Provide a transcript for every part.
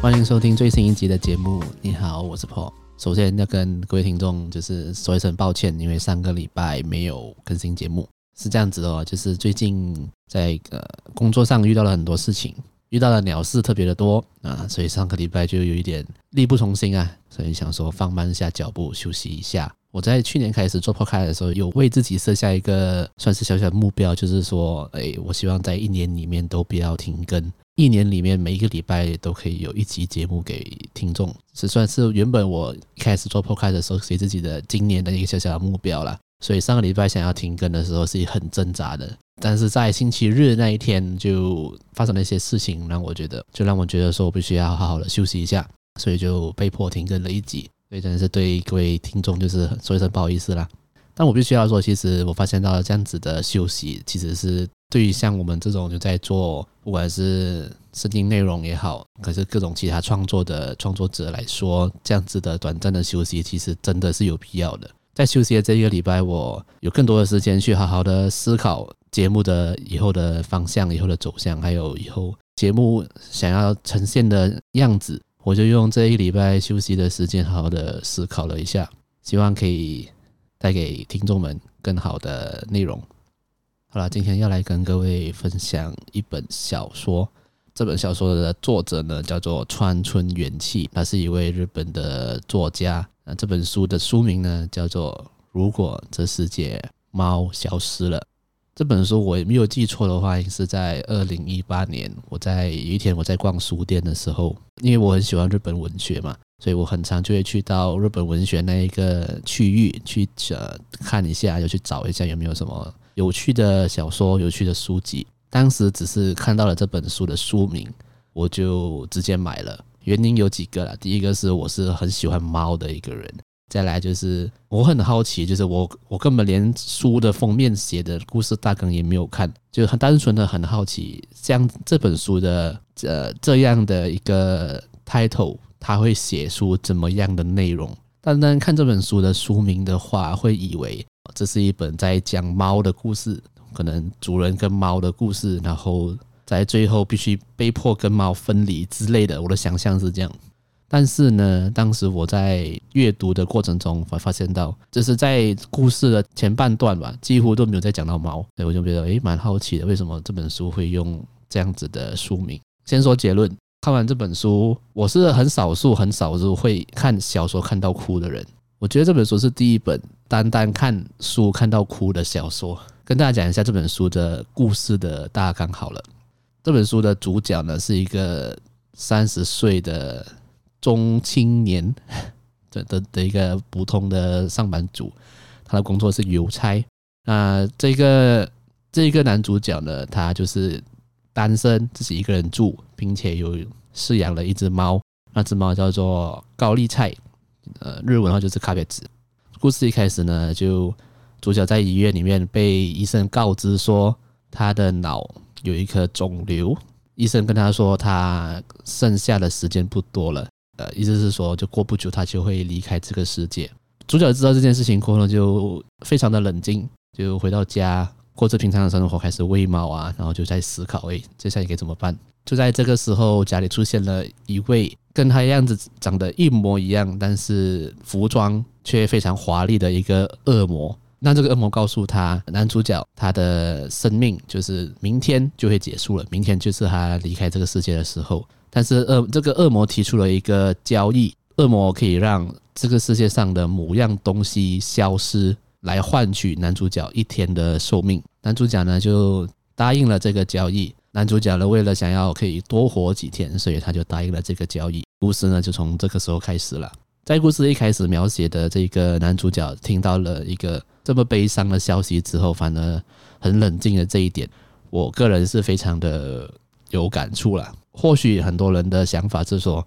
欢迎收听最新一集的节目。你好，我是 Paul。首先要跟各位听众就是说一声抱歉，因为上个礼拜没有更新节目。是这样子的哦，就是最近在呃工作上遇到了很多事情，遇到了鸟事特别的多啊，所以上个礼拜就有一点力不从心啊，所以想说放慢一下脚步，休息一下。我在去年开始做 Podcast 的时候，有为自己设下一个算是小小的目标，就是说，哎，我希望在一年里面都不要停更。一年里面每一个礼拜都可以有一集节目给听众，是算是原本我开始做破开的时候给自己的今年的一个小小的目标啦。所以上个礼拜想要停更的时候是很挣扎的，但是在星期日那一天就发生了一些事情，让我觉得就让我觉得说我必须要好好的休息一下，所以就被迫停更了一集。所以真的是对各位听众就是说一声不好意思啦。但我必须要说，其实我发现到这样子的休息其实是。对于像我们这种就在做，不管是声音内容也好，可是各种其他创作的创作者来说，这样子的短暂的休息，其实真的是有必要的。在休息的这一个礼拜，我有更多的时间去好好的思考节目的以后的方向、以后的走向，还有以后节目想要呈现的样子。我就用这一礼拜休息的时间，好好的思考了一下，希望可以带给听众们更好的内容。好了，今天要来跟各位分享一本小说。这本小说的作者呢，叫做川村元气，他是一位日本的作家。那这本书的书名呢，叫做《如果这世界猫消失了》。这本书我也没有记错的话，是在二零一八年。我在有一天我在逛书店的时候，因为我很喜欢日本文学嘛，所以我很常就会去到日本文学那一个区域去呃看一下，又去找一下有没有什么。有趣的小说，有趣的书籍。当时只是看到了这本书的书名，我就直接买了。原因有几个啦，第一个是我是很喜欢猫的一个人，再来就是我很好奇，就是我我根本连书的封面写的故事大纲也没有看，就很单纯的很好奇，像这本书的呃这样的一个 title，它会写出怎么样的内容？单单看这本书的书名的话，会以为。这是一本在讲猫的故事，可能主人跟猫的故事，然后在最后必须被迫跟猫分离之类的。我的想象是这样，但是呢，当时我在阅读的过程中，发发现到，就是在故事的前半段吧，几乎都没有在讲到猫，所以我就觉得诶，蛮好奇的，为什么这本书会用这样子的书名？先说结论，看完这本书，我是很少数、很少数会看小说看到哭的人。我觉得这本书是第一本单单看书看到哭的小说。跟大家讲一下这本书的故事的大纲好了。这本书的主角呢是一个三十岁的中青年 的的的一个普通的上班族，他的工作是邮差。那这个这个男主角呢，他就是单身，自己一个人住，并且有饲养了一只猫，那只猫叫做高丽菜。呃，日文的话就是卡别子。故事一开始呢，就主角在医院里面被医生告知说他的脑有一颗肿瘤，医生跟他说他剩下的时间不多了，呃，意思是说就过不久他就会离开这个世界。主角知道这件事情过后呢，就非常的冷静，就回到家过着平常的生活，开始喂猫啊，然后就在思考，哎，接下来该怎么办？就在这个时候，家里出现了一位。跟他样子长得一模一样，但是服装却非常华丽的一个恶魔。那这个恶魔告诉他，男主角他的生命就是明天就会结束了，明天就是他离开这个世界的时候。但是恶这个恶魔提出了一个交易，恶魔可以让这个世界上的某样东西消失，来换取男主角一天的寿命。男主角呢就答应了这个交易。男主角呢为了想要可以多活几天，所以他就答应了这个交易。故事呢，就从这个时候开始了。在故事一开始描写的这个男主角听到了一个这么悲伤的消息之后，反而很冷静的这一点，我个人是非常的有感触了。或许很多人的想法是说，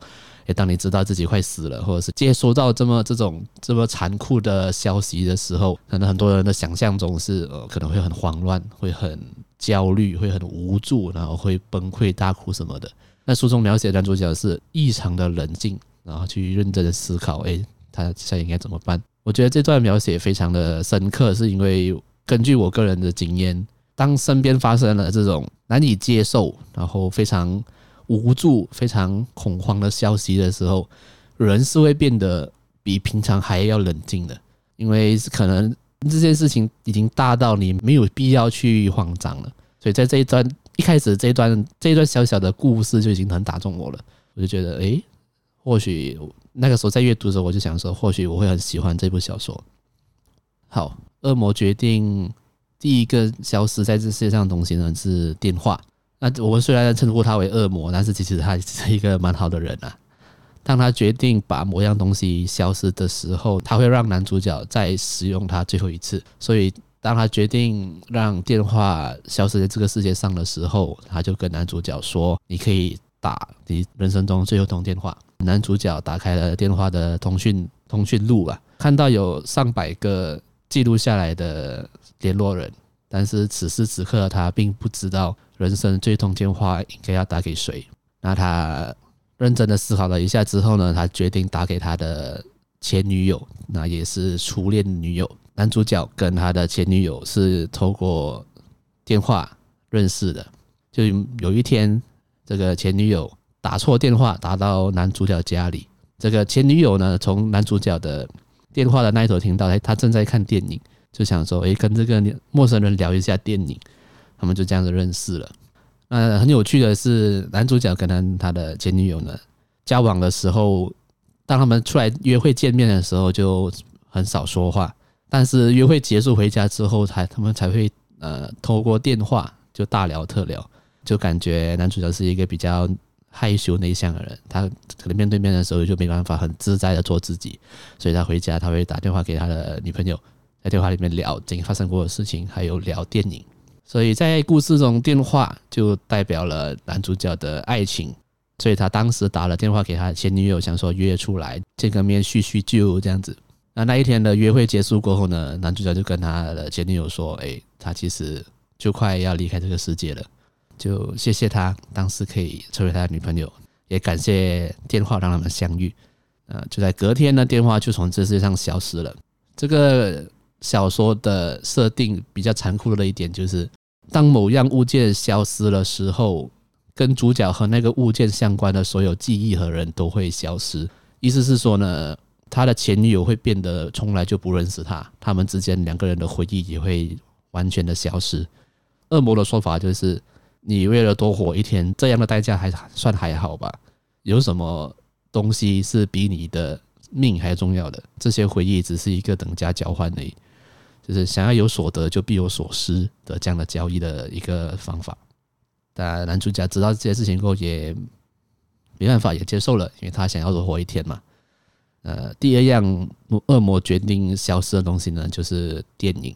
当你知道自己快死了，或者是接收到这么这种这么残酷的消息的时候，可能很多人的想象中是呃，可能会很慌乱，会很焦虑，会很无助，然后会崩溃大哭什么的。那书中描写男主角是异常的冷静，然后去认真的思考，哎，他现在应该怎么办？我觉得这段描写非常的深刻，是因为根据我个人的经验，当身边发生了这种难以接受，然后非常无助、非常恐慌的消息的时候，人是会变得比平常还要冷静的，因为可能这件事情已经大到你没有必要去慌张了。所以在这一段一开始这一段这一段小小的故事就已经很打中我了，我就觉得，诶，或许那个时候在阅读的时候，我就想说，或许我会很喜欢这部小说。好，恶魔决定第一个消失在这世界上的东西呢是电话。那我们虽然称呼他为恶魔，但是其实他是一个蛮好的人啊。当他决定把某样东西消失的时候，他会让男主角再使用它最后一次。所以，当他决定让电话消失在这个世界上的时候，他就跟男主角说：“你可以打你人生中最后通电话。”男主角打开了电话的通讯通讯录啊，看到有上百个记录下来的联络人，但是此时此刻他并不知道人生最痛电话应该要打给谁。那他。认真的思考了一下之后呢，他决定打给他的前女友，那也是初恋女友。男主角跟他的前女友是透过电话认识的。就有一天，这个前女友打错电话，打到男主角家里。这个前女友呢，从男主角的电话的那一头听到，哎，他正在看电影，就想说，哎，跟这个陌生人聊一下电影。他们就这样子认识了。呃，很有趣的是，男主角跟他他的前女友呢交往的时候，当他们出来约会见面的时候，就很少说话。但是约会结束回家之后，才他们才会呃透过电话就大聊特聊，就感觉男主角是一个比较害羞内向的人，他可能面对面的时候就没办法很自在的做自己，所以他回家他会打电话给他的女朋友，在电话里面聊曾经发生过的事情，还有聊电影。所以在故事中，电话就代表了男主角的爱情。所以他当时打了电话给他前女友，想说约出来见个面叙叙旧这样子。那那一天的约会结束过后呢，男主角就跟他的前女友说：“诶，他其实就快要离开这个世界了，就谢谢他当时可以成为他的女朋友，也感谢电话让他们相遇。”呃，就在隔天呢，电话就从这世界上消失了。这个小说的设定比较残酷的一点就是。当某样物件消失的时候，跟主角和那个物件相关的所有记忆和人都会消失。意思是说呢，他的前女友会变得从来就不认识他，他们之间两个人的回忆也会完全的消失。恶魔的说法就是：你为了多活一天，这样的代价还算还好吧？有什么东西是比你的命还重要的？这些回忆只是一个等价交换而已。就是想要有所得，就必有所失的这样的交易的一个方法。但男主角知道这些事情后，也没办法，也接受了，因为他想要多活一天嘛。呃，第二样恶魔决定消失的东西呢，就是电影。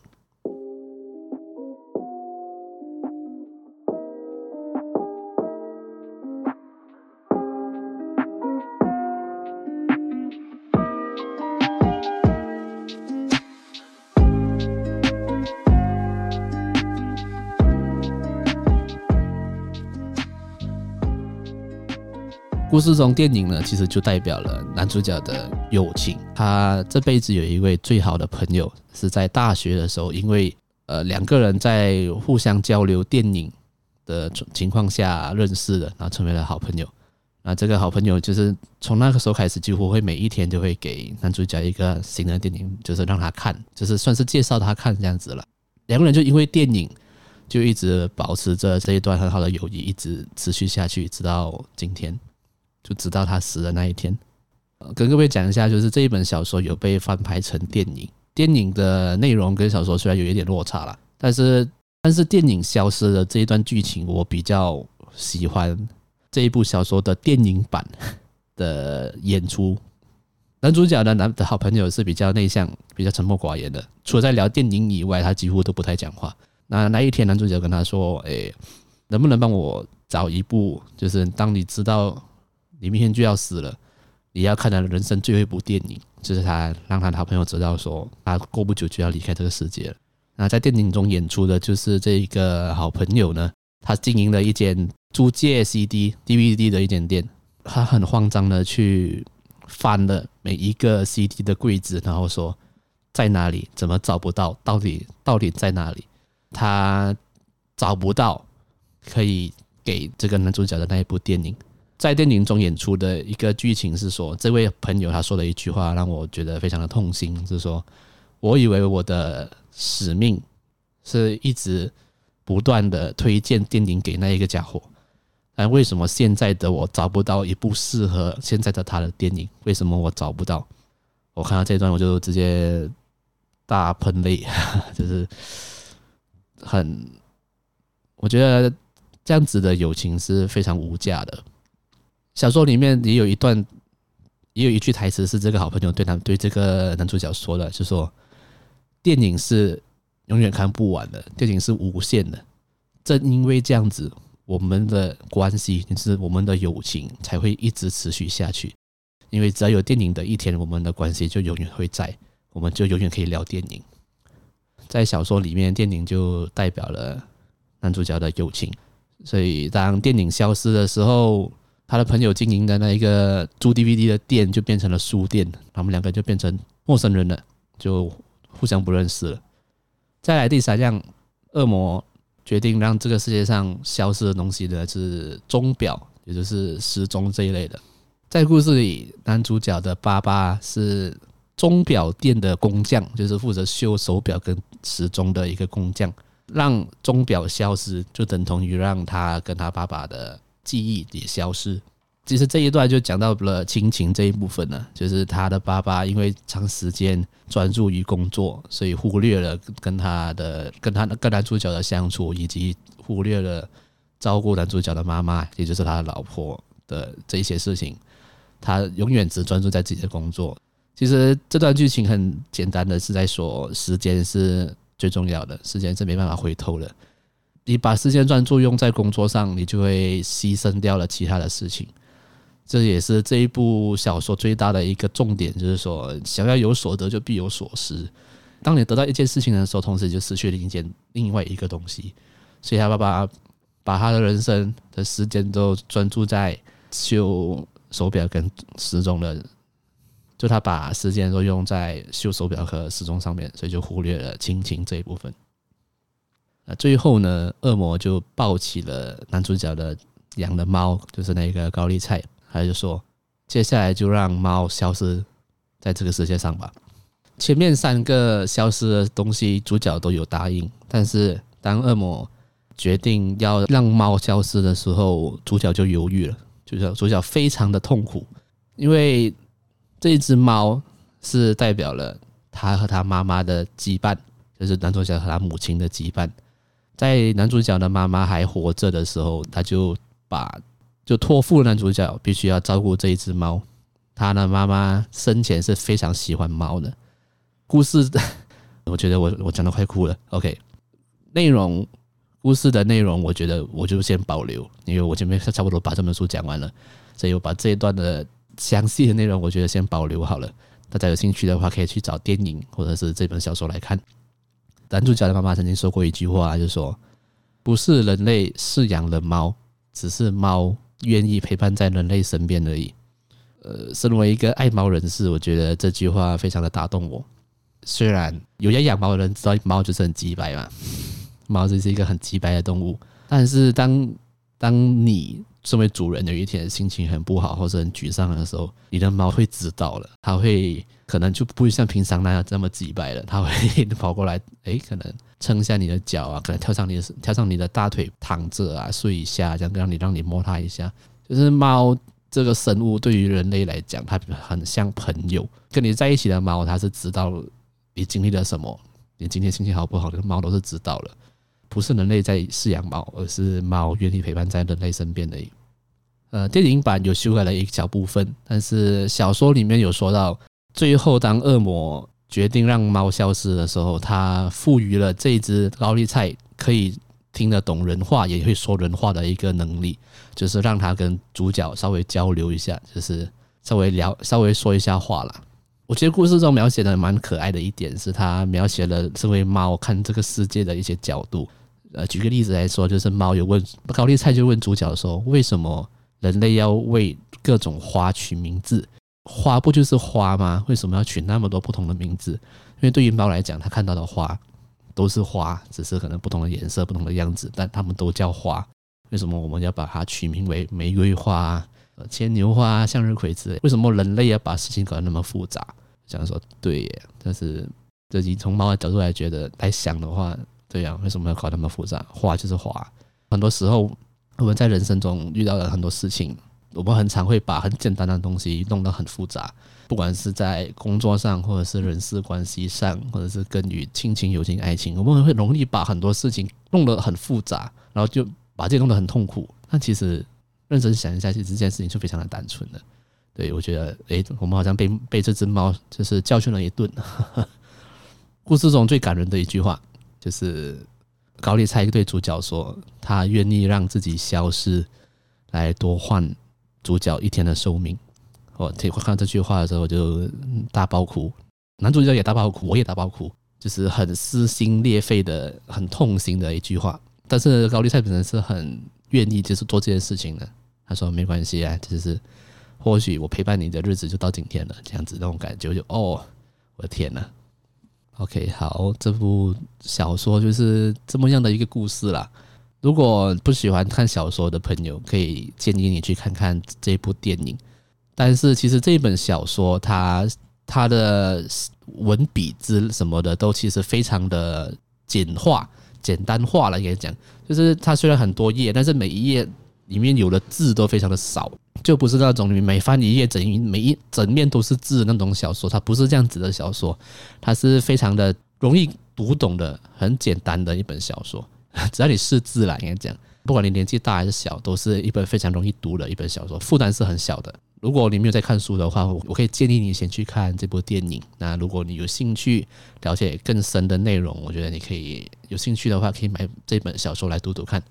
故事中电影呢，其实就代表了男主角的友情。他这辈子有一位最好的朋友，是在大学的时候，因为呃两个人在互相交流电影的情况下认识的，然后成为了好朋友。那这个好朋友就是从那个时候开始，几乎会每一天都会给男主角一个新的电影，就是让他看，就是算是介绍他看这样子了。两个人就因为电影，就一直保持着这一段很好的友谊，一直持续下去，直到今天。就直到他死的那一天，跟各位讲一下，就是这一本小说有被翻拍成电影，电影的内容跟小说虽然有一点落差了，但是但是电影消失的这一段剧情，我比较喜欢这一部小说的电影版 的演出。男主角的男的好朋友是比较内向、比较沉默寡言的，除了在聊电影以外，他几乎都不太讲话。那那一天，男主角跟他说：“诶，能不能帮我找一部，就是当你知道。”你明天就要死了，你要看他人生最后一部电影，就是他让他好朋友知道说，他过不久就要离开这个世界了。那在电影中演出的就是这一个好朋友呢，他经营了一间租借 CD、DVD 的一间店，他很慌张的去翻了每一个 CD 的柜子，然后说在哪里？怎么找不到？到底到底在哪里？他找不到可以给这个男主角的那一部电影。在电影中演出的一个剧情是说，这位朋友他说了一句话，让我觉得非常的痛心，是说，我以为我的使命是一直不断的推荐电影给那一个家伙，但为什么现在的我找不到一部适合现在的他的电影？为什么我找不到？我看到这段我就直接大喷泪，就是很，我觉得这样子的友情是非常无价的。小说里面也有一段，也有一句台词是这个好朋友对他对这个男主角说的，就说：“电影是永远看不完的，电影是无限的。正因为这样子，我们的关系就是我们的友情才会一直持续下去。因为只要有电影的一天，我们的关系就永远会在，我们就永远可以聊电影。在小说里面，电影就代表了男主角的友情。所以当电影消失的时候，他的朋友经营的那一个租 DVD 的店就变成了书店，他们两个就变成陌生人了，就互相不认识了。再来第三样，恶魔决定让这个世界上消失的东西呢，是钟表，也就是时钟这一类的。在故事里，男主角的爸爸是钟表店的工匠，就是负责修手表跟时钟的一个工匠。让钟表消失，就等同于让他跟他爸爸的。记忆也消失。其实这一段就讲到了亲情这一部分了，就是他的爸爸因为长时间专注于工作，所以忽略了跟他的、跟他跟男主角的相处，以及忽略了照顾男主角的妈妈，也就是他的老婆的这些事情。他永远只专注在自己的工作。其实这段剧情很简单的是在说，时间是最重要的，时间是没办法回头的。你把时间专注用在工作上，你就会牺牲掉了其他的事情。这也是这一部小说最大的一个重点，就是说，想要有所得，就必有所失。当你得到一件事情的时候，同时就失去了一件另外一个东西。所以他爸爸把他的人生的时间都专注在修手表跟时钟的，就他把时间都用在修手表和时钟上面，所以就忽略了亲情这一部分。那最后呢，恶魔就抱起了男主角的养的猫，就是那个高丽菜，他就说：“接下来就让猫消失在这个世界上吧。”前面三个消失的东西，主角都有答应，但是当恶魔决定要让猫消失的时候，主角就犹豫了，就是主角非常的痛苦，因为这只猫是代表了他和他妈妈的羁绊，就是男主角和他母亲的羁绊。在男主角的妈妈还活着的时候，他就把就托付男主角必须要照顾这一只猫。他的妈妈生前是非常喜欢猫的。故事，我觉得我我讲的快哭了。OK，内容故事的内容，我觉得我就先保留，因为我前面差不多把这本书讲完了，所以我把这一段的详细的内容，我觉得先保留好了。大家有兴趣的话，可以去找电影或者是这本小说来看。男主角的妈妈曾经说过一句话，就是说：“不是人类饲养了猫，只是猫愿意陪伴在人类身边而已。”呃，身为一个爱猫人士，我觉得这句话非常的打动我。虽然有些养猫的人知道猫就是很洁白嘛，猫就是一个很洁白的动物，但是当当你身为主人有一天心情很不好或者很沮丧的时候，你的猫会知道了，它会。可能就不会像平常那样这么机掰了，它会跑过来，诶，可能蹭一下你的脚啊，可能跳上你的跳上你的大腿躺着啊，睡一下，这样让你让你摸它一下。就是猫这个生物对于人类来讲，它很像朋友。跟你在一起的猫，它是知道你经历了什么，你今天心情好不好，这个猫都是知道了。不是人类在饲养猫，而是猫愿意陪伴在人类身边的。呃，电影版有修改了一小部分，但是小说里面有说到。最后，当恶魔决定让猫消失的时候，他赋予了这只高丽菜可以听得懂人话，也会说人话的一个能力，就是让他跟主角稍微交流一下，就是稍微聊、稍微说一下话啦。我觉得故事中描写的蛮可爱的一点是，他描写了这位猫看这个世界的一些角度。呃，举个例子来说，就是猫有问高丽菜，就问主角说：“为什么人类要为各种花取名字？”花不就是花吗？为什么要取那么多不同的名字？因为对于猫来讲，它看到的花都是花，只是可能不同的颜色、不同的样子，但它们都叫花。为什么我们要把它取名为玫瑰花、牵牛花、向日葵之类？为什么人类要把事情搞得那么复杂？想说对耶，但是自己从猫的角度来觉得来想的话，对呀，为什么要搞那么复杂？花就是花，很多时候我们在人生中遇到了很多事情，我们很常会把很简单的东西弄得很复杂，不管是在工作上，或者是人事关系上，或者是跟与亲情、友情、爱情，我们会容易把很多事情弄得很复杂，然后就。把自己弄得很痛苦，但其实认真想一下，其实这件事情是非常的单纯的。对，我觉得，诶，我们好像被被这只猫就是教训了一顿。故事中最感人的一句话，就是高丽菜对主角说：“他愿意让自己消失，来多换主角一天的寿命。”我听看到这句话的时候，我就大爆哭，男主角也大爆哭，我也大爆哭，就是很撕心裂肺的、很痛心的一句话。但是高丽菜本身是很愿意就是做这件事情的。他说没关系啊，就是或许我陪伴你的日子就到今天了，这样子那种感觉就哦，我的天呐。OK，好，这部小说就是这么样的一个故事啦。如果不喜欢看小说的朋友，可以建议你去看看这部电影。但是其实这本小说它它的文笔之什么的都其实非常的简化。简单化了，应该讲，就是它虽然很多页，但是每一页里面有的字都非常的少，就不是那种你每翻一页，整一每一整面都是字的那种小说，它不是这样子的小说，它是非常的容易读懂的，很简单的一本小说，只要你识字了，应该讲，不管你年纪大还是小，都是一本非常容易读的一本小说，负担是很小的。如果你没有在看书的话，我可以建议你先去看这部电影。那如果你有兴趣了解更深的内容，我觉得你可以有兴趣的话，可以买这本小说来读读看。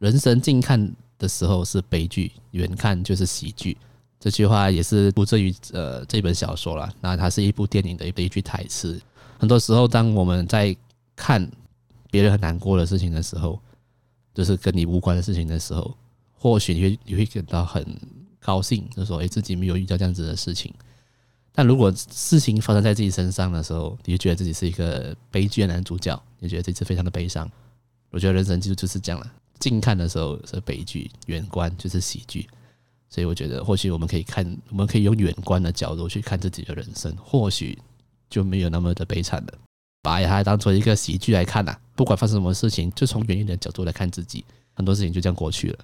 人生近看的时候是悲剧，远看就是喜剧。这句话也是出自于呃这本小说啦。那它是一部电影的一句台词。很多时候，当我们在看别人很难过的事情的时候，就是跟你无关的事情的时候，或许你会你会感到很。高兴，就说：“哎，自己没有遇到这样子的事情。”但如果事情发生在自己身上的时候，你就觉得自己是一个悲剧的男主角，你觉得这次非常的悲伤。我觉得人生就就是这样了，近看的时候是悲剧，远观就是喜剧。所以我觉得，或许我们可以看，我们可以用远观的角度去看自己的人生，或许就没有那么的悲惨了。把它当做一个喜剧来看呐，不管发生什么事情，就从远一点的角度来看自己，很多事情就这样过去了。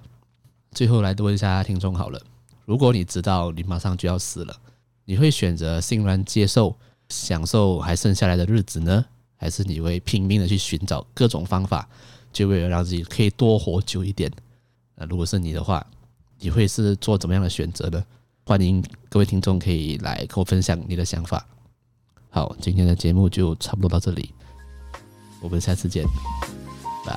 最后来问一下听众好了。如果你知道你马上就要死了，你会选择欣然接受，享受还剩下来的日子呢？还是你会拼命的去寻找各种方法，就为了让自己可以多活久一点？那如果是你的话，你会是做怎么样的选择呢？欢迎各位听众可以来跟我分享你的想法。好，今天的节目就差不多到这里，我们下次见。拜